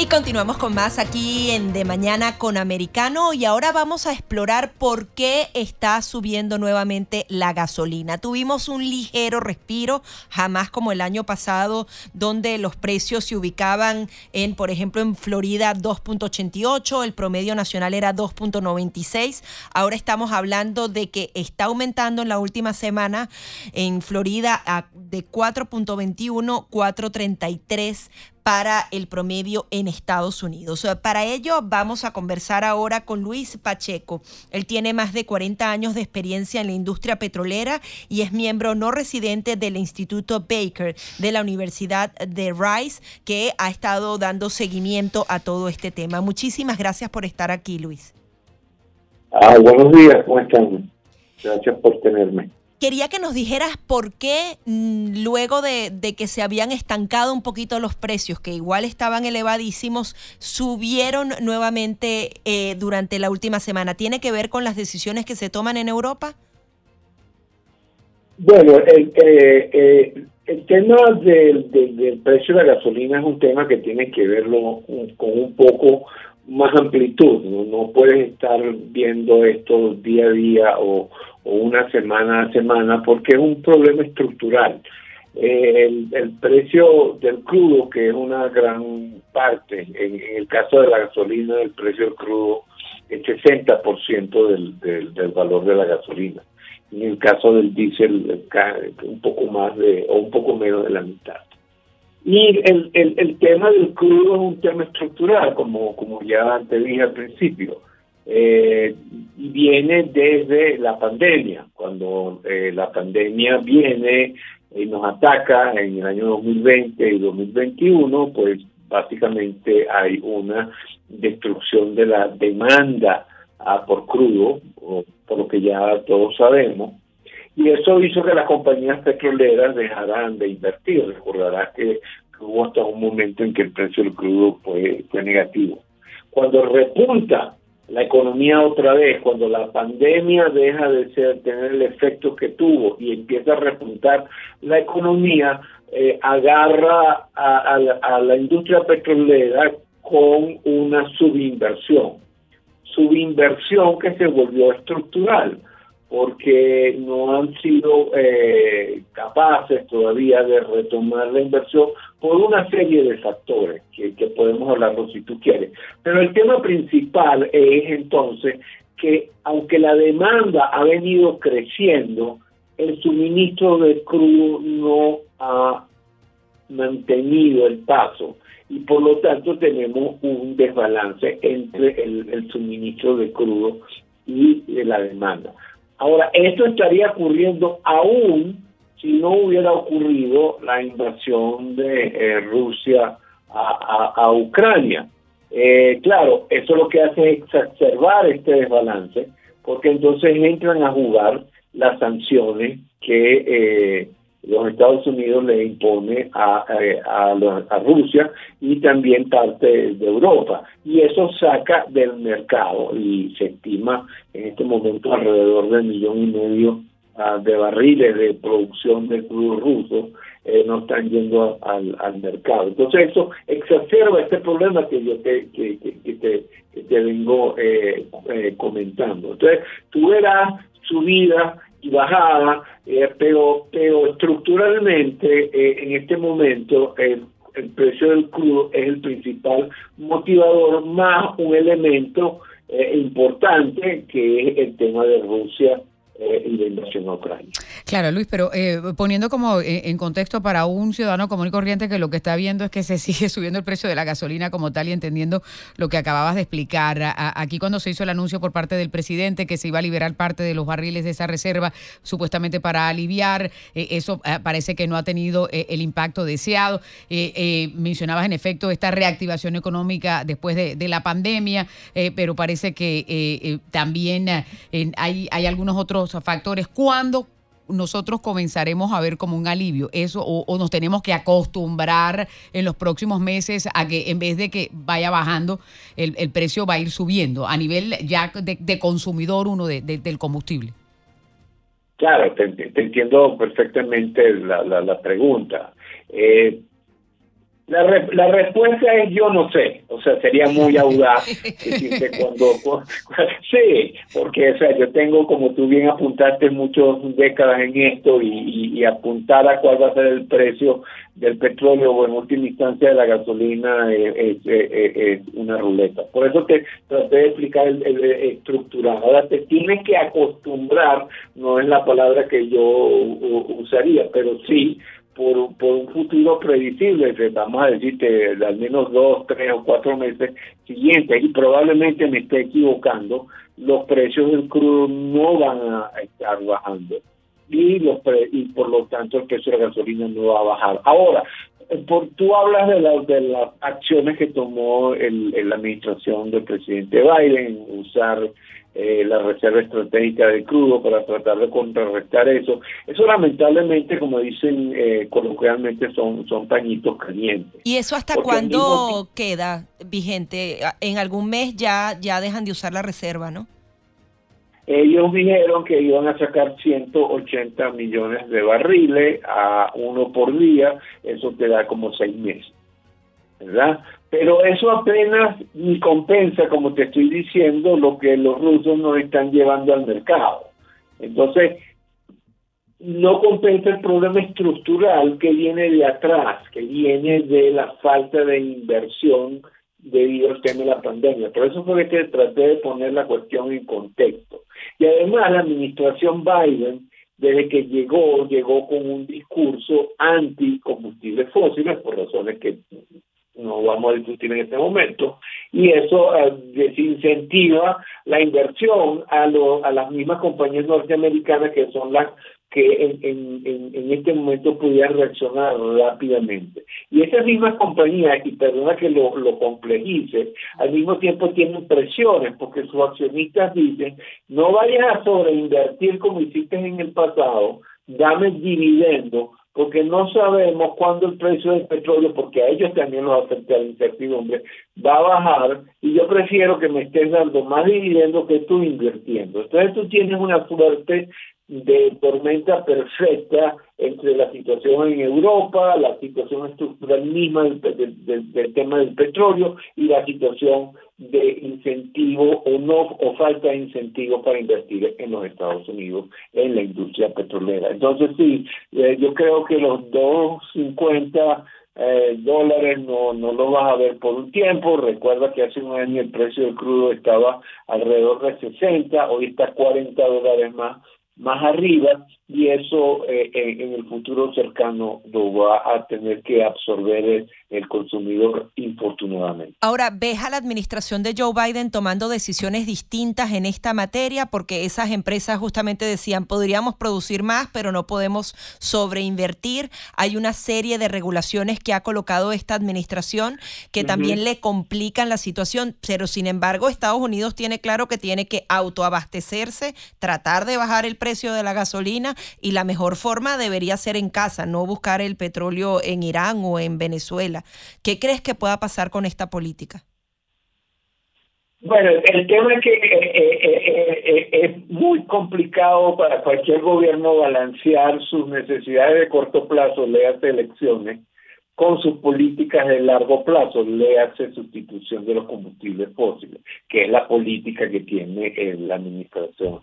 Y continuamos con más aquí en De Mañana con Americano y ahora vamos a explorar por qué está subiendo nuevamente la gasolina. Tuvimos un ligero respiro, jamás como el año pasado, donde los precios se ubicaban en, por ejemplo, en Florida 2.88, el promedio nacional era 2.96. Ahora estamos hablando de que está aumentando en la última semana en Florida de 4.21, 4.33 para el promedio en Estados Unidos. Para ello vamos a conversar ahora con Luis Pacheco. Él tiene más de 40 años de experiencia en la industria petrolera y es miembro no residente del Instituto Baker de la Universidad de Rice, que ha estado dando seguimiento a todo este tema. Muchísimas gracias por estar aquí, Luis. Ah, buenos días, ¿cómo están? Gracias por tenerme. Quería que nos dijeras por qué mm, luego de, que se habían estancado un poquito los precios, que igual estaban elevadísimos, subieron nuevamente eh, durante la última semana. ¿Tiene que ver con las decisiones que se toman en Europa? Bueno, el, eh, eh, el tema del, del, precio de la gasolina es un tema que tiene que verlo con un poco más amplitud. No, no puedes estar viendo esto día a día o o una semana a semana, porque es un problema estructural. El, precio del crudo, que es una gran parte, en, el caso de la gasolina, el precio del crudo es 60% del, del, del valor de la gasolina. En el caso del diésel, un poco más de, o un poco menos de la mitad. Y el, el, el tema del crudo es un tema estructural, como, como ya te dije al principio eh, viene desde la pandemia. Cuando eh, la pandemia viene y nos ataca en el año 2020 y 2021, pues básicamente hay una destrucción de la demanda ah, por crudo, por lo que ya todos sabemos, y eso hizo que las compañías petroleras dejaran de invertir. Recordarás que hubo hasta un momento en que el precio del crudo fue, fue negativo. Cuando repunta la economía otra vez, cuando la pandemia deja de ser, tener el efecto que tuvo y empieza a repuntar la economía, eh, agarra a, la industria petrolera con una subinversión. Subinversión que se volvió estructural porque no han sido eh, capaces todavía de retomar la inversión por una serie de factores que, podemos hablarlo si tú quieres. Pero el tema principal es entonces que aunque la demanda ha venido creciendo, el suministro de crudo no ha mantenido el paso y por lo tanto tenemos un desbalance entre el, el suministro de crudo y de la demanda. Ahora, esto estaría ocurriendo aún si no hubiera ocurrido la invasión de eh, Rusia a, Ucrania. Eh, claro, eso lo que hace es exacerbar este desbalance, porque entonces entran a jugar las sanciones que eh, los Estados Unidos le impone a, a, a, Rusia y también parte de Europa. Y eso saca del mercado y se estima en este momento alrededor de millón y medio de barriles de producción de crudo ruso eh, no están yendo al, al mercado. Entonces eso exacerba este problema que yo te, que, te, te vengo eh, eh, comentando. Entonces tú verás subida y bajada, pero, pero estructuralmente en este momento el, precio del crudo es el principal motivador más un elemento importante que es el tema de Rusia y de invasión a. Claro, Luis, pero eh, poniendo como eh, en contexto para un ciudadano común y corriente que lo que está viendo es que se sigue subiendo el precio de la gasolina como tal y entendiendo lo que acababas de explicar. aquí cuando se hizo el anuncio por parte del presidente que se iba a liberar parte de los barriles de esa reserva supuestamente para aliviar, eso parece que no ha tenido el impacto deseado. mencionabas en efecto esta reactivación económica después de, de la pandemia, pero parece que también hay, hay algunos otros factores. ¿Cuándo nosotros comenzaremos a ver como un alivio eso o, nos tenemos que acostumbrar en los próximos meses a que en vez de que vaya bajando, el, precio va a ir subiendo a nivel ya de, consumidor uno del combustible? Claro, te, entiendo perfectamente la, la, pregunta. Eh, la, la respuesta es yo no sé, o sea, sería muy audaz cuando, sí, porque o sea, yo tengo, como tú bien apuntaste, muchas décadas en esto y, y, apuntar a cuál va a ser el precio del petróleo o en última instancia de la gasolina es, es, una ruleta. Por eso te traté de explicar el, el, estructurado. Ahora te tienes que acostumbrar, no es la palabra que yo usaría, pero sí por, por un futuro previsible, vamos a decirte, al menos dos, tres o cuatro meses siguientes, y probablemente me esté equivocando, los precios del crudo no van a estar bajando y los y por lo tanto el precio de la gasolina no va a bajar. Ahora, por, tú hablas de, la, de las acciones que tomó el, la administración del presidente Biden, usar eh, la reserva estratégica de crudo para tratar de contrarrestar eso. Eso lamentablemente, como dicen eh, coloquialmente, son, son pañitos calientes. ¿Y eso hasta cuándo queda vigente? En algún mes ya, ya dejan de usar la reserva, ¿no? Ellos dijeron que iban a sacar 180 millones de barriles a uno por día, eso te da como seis meses. ¿verdad? Pero eso apenas ni compensa, como te estoy diciendo, lo que los rusos nos están llevando al mercado. Entonces, no compensa el problema estructural que viene de atrás, que viene de la falta de inversión debido al tema de la pandemia. Por eso fue que traté de poner la cuestión en contexto. Y además la administración Biden, desde que llegó, llegó con un discurso anti combustibles fósiles, por razones que vamos a discutir en este momento, y eso eh, desincentiva la inversión a, a las mismas compañías norteamericanas que son las que en, en, en, este momento pudieran reaccionar rápidamente. Y esas mismas compañías, y perdona que lo, lo complejice, al mismo tiempo tienen presiones porque sus accionistas dicen, no vayas a sobreinvertir como hiciste en el pasado, dame dividendo porque no sabemos cuándo el precio del petróleo, porque a ellos también los afecta la incertidumbre, va a bajar y yo prefiero que me estés dando más dividendo que tú invirtiendo. Entonces tú tienes una suerte de tormenta perfecta entre la situación en Europa, la situación estructural misma del, tema del petróleo y la situación de incentivo o no o falta de incentivo para invertir en los Estados Unidos en la industria petrolera. Entonces sí, eh, yo creo que los 250 eh, dólares no, no lo vas a ver por un tiempo. Recuerda que hace un año el precio del crudo estaba alrededor de 60, hoy está 40 dólares más más arriba y eso eh, en, el futuro cercano lo va a tener que absorber el, consumidor infortunadamente. Ahora, ¿ves a la administración de Joe Biden tomando decisiones distintas en esta materia? Porque esas empresas justamente decían, podríamos producir más, pero no podemos sobreinvertir. Hay una serie de regulaciones que ha colocado esta administración que también le complican la situación, pero sin embargo Estados Unidos tiene claro que tiene que autoabastecerse, tratar de bajar el precio de la gasolina y la mejor forma debería ser en casa, no buscar el petróleo en Irán o en Venezuela. ¿Qué crees que pueda pasar con esta política? Bueno, el tema es que eh, eh, eh, es muy complicado para cualquier gobierno balancear sus necesidades de corto plazo, léase elecciones, con sus políticas de largo plazo, léase sustitución de los combustibles fósiles, que es la política que tiene la administración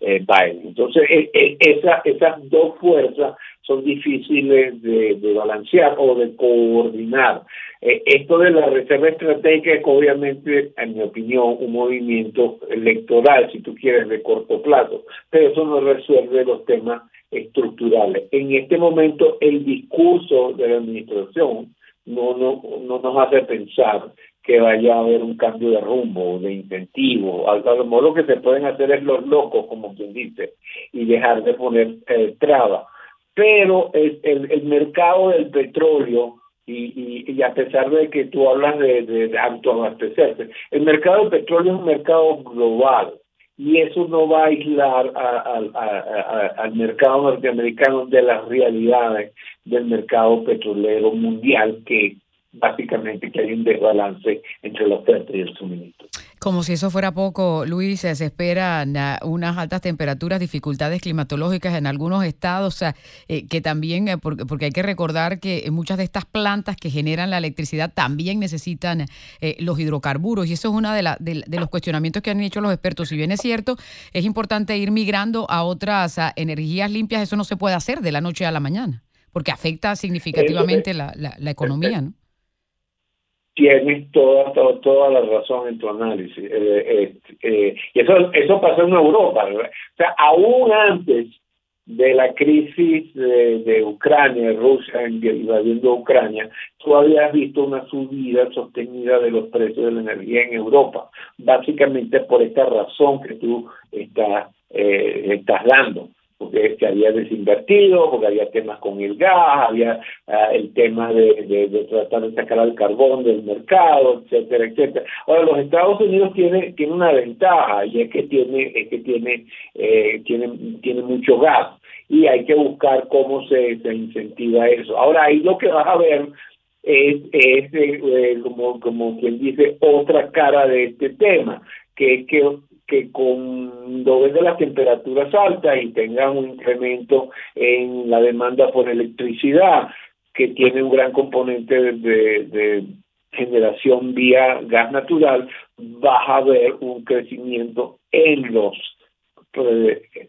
eh, Entonces, e, e, esa, esas dos fuerzas son difíciles de, balancear o de coordinar. Eh, esto de la reserva estratégica es obviamente, en mi opinión, un movimiento electoral, si tú quieres, de corto plazo, pero eso no resuelve los temas estructurales. En este momento, el discurso de la administración no, no, no nos hace pensar que vaya a haber un cambio de rumbo, de incentivo. A, lo mejor lo que se pueden hacer es los locos, como quien dice, y dejar de poner eh, trabas. Pero el, mercado del petróleo, y, a pesar de que tú hablas de, autoabastecerse, el mercado del petróleo es un mercado global y eso no va a aislar al mercado norteamericano de las realidades del mercado petrolero mundial que básicamente que hay un desbalance entre la oferta y el suministro. Como si eso fuera poco, Luis, se esperan unas altas temperaturas, dificultades climatológicas en algunos estados, eh, que también, eh, porque, hay que recordar que muchas de estas plantas que generan la electricidad también necesitan eh, los hidrocarburos, y eso es uno de, de, los cuestionamientos que han hecho los expertos. Si bien es cierto, es importante ir migrando a otras energías limpias, eso no se puede hacer de la noche a la mañana, porque afecta significativamente la, la economía, ¿no? Tienes toda, toda, la razón en tu análisis. Eh, eh, y eso, eso pasó en Europa. O sea, aún antes de la crisis de, Ucrania, Rusia invadiendo Ucrania, tú habías visto una subida sostenida de los precios de la energía en Europa, básicamente por esta razón que tú estás, eh, estás dando porque se había desinvertido, porque había temas con el gas, había ah, el tema de, tratar de sacar al carbón del mercado, etcétera, etcétera. Ahora los Estados Unidos tiene tiene una ventaja y es que tiene es que tiene eh, tiene tiene mucho gas y hay que buscar cómo se, se incentiva eso. Ahora ahí lo que vas a ver es, es eh, como como quien dice otra cara de este tema, que es que que cuando de las temperaturas altas y tengan un incremento en la demanda por electricidad, que tiene un gran componente de, generación vía gas natural, va a haber un crecimiento en los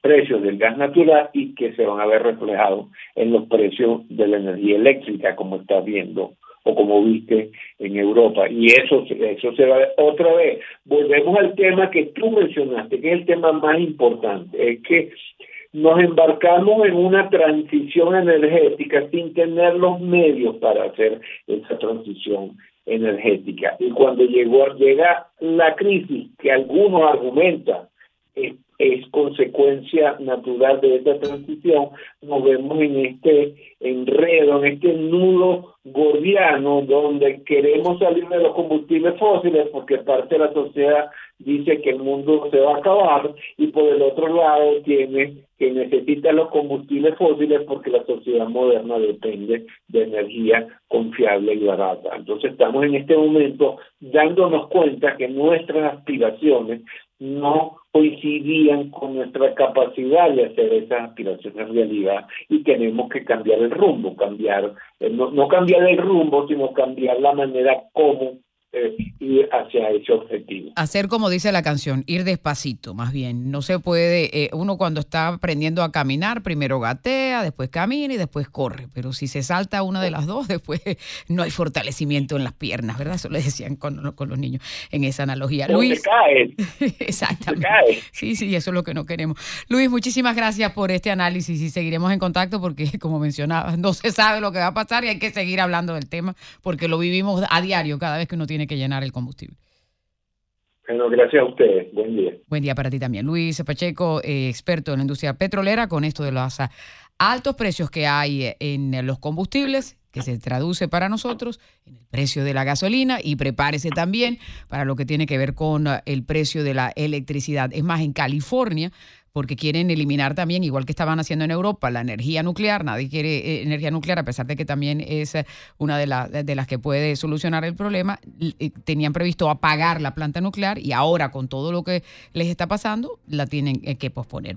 precios del gas natural y que se van a ver reflejados en los precios de la energía eléctrica, como está viendo o como viste en Europa. Y eso, eso se va otra vez. Volvemos al tema que tú mencionaste, que es el tema más importante, es que nos embarcamos en una transición energética sin tener los medios para hacer esa transición energética. Y cuando llegó llega la crisis, que algunos argumentan es consecuencia natural de esta transición, nos vemos en este enredo, en este nudo gordiano donde queremos salir de los combustibles fósiles porque parte de la sociedad dice que el mundo se va a acabar y por el otro lado tiene que necesita los combustibles fósiles porque la sociedad moderna depende de energía confiable y barata. Entonces estamos en este momento dándonos cuenta que nuestras aspiraciones no coincidían con nuestra capacidad de hacer esas aspiraciones realidad y tenemos que cambiar el rumbo, cambiar, eh, no, no cambiar el rumbo, sino cambiar la manera como eh, ir hacia ese objetivo. Hacer como dice la canción, ir despacito, más bien. No se puede, eh, uno cuando está aprendiendo a caminar, primero gatea, después camina y después corre. Pero si se salta una de las dos, después no hay fortalecimiento en las piernas, ¿verdad? Eso le decían con, con los niños en esa analogía. Luis. cae. Exactamente. Sí, sí, eso es lo que no queremos. Luis, muchísimas gracias por este análisis y seguiremos en contacto porque, como mencionabas, no se sabe lo que va a pasar y hay que seguir hablando del tema porque lo vivimos a diario cada vez que uno tiene que llenar el combustible. Bueno, gracias a ustedes. Buen día. Buen día para ti también. Luis Pacheco, eh, experto en la industria petrolera, con esto de los altos precios que hay en los combustibles, que se traduce para nosotros en el precio de la gasolina y prepárese también para lo que tiene que ver con el precio de la electricidad. Es más, en California porque quieren eliminar también, igual que estaban haciendo en Europa, la energía nuclear. Nadie quiere eh, energía nuclear, a pesar de que también es eh, una de, de las que puede solucionar el problema. Eh, tenían previsto apagar la planta nuclear y ahora con todo lo que les está pasando, la tienen que posponer.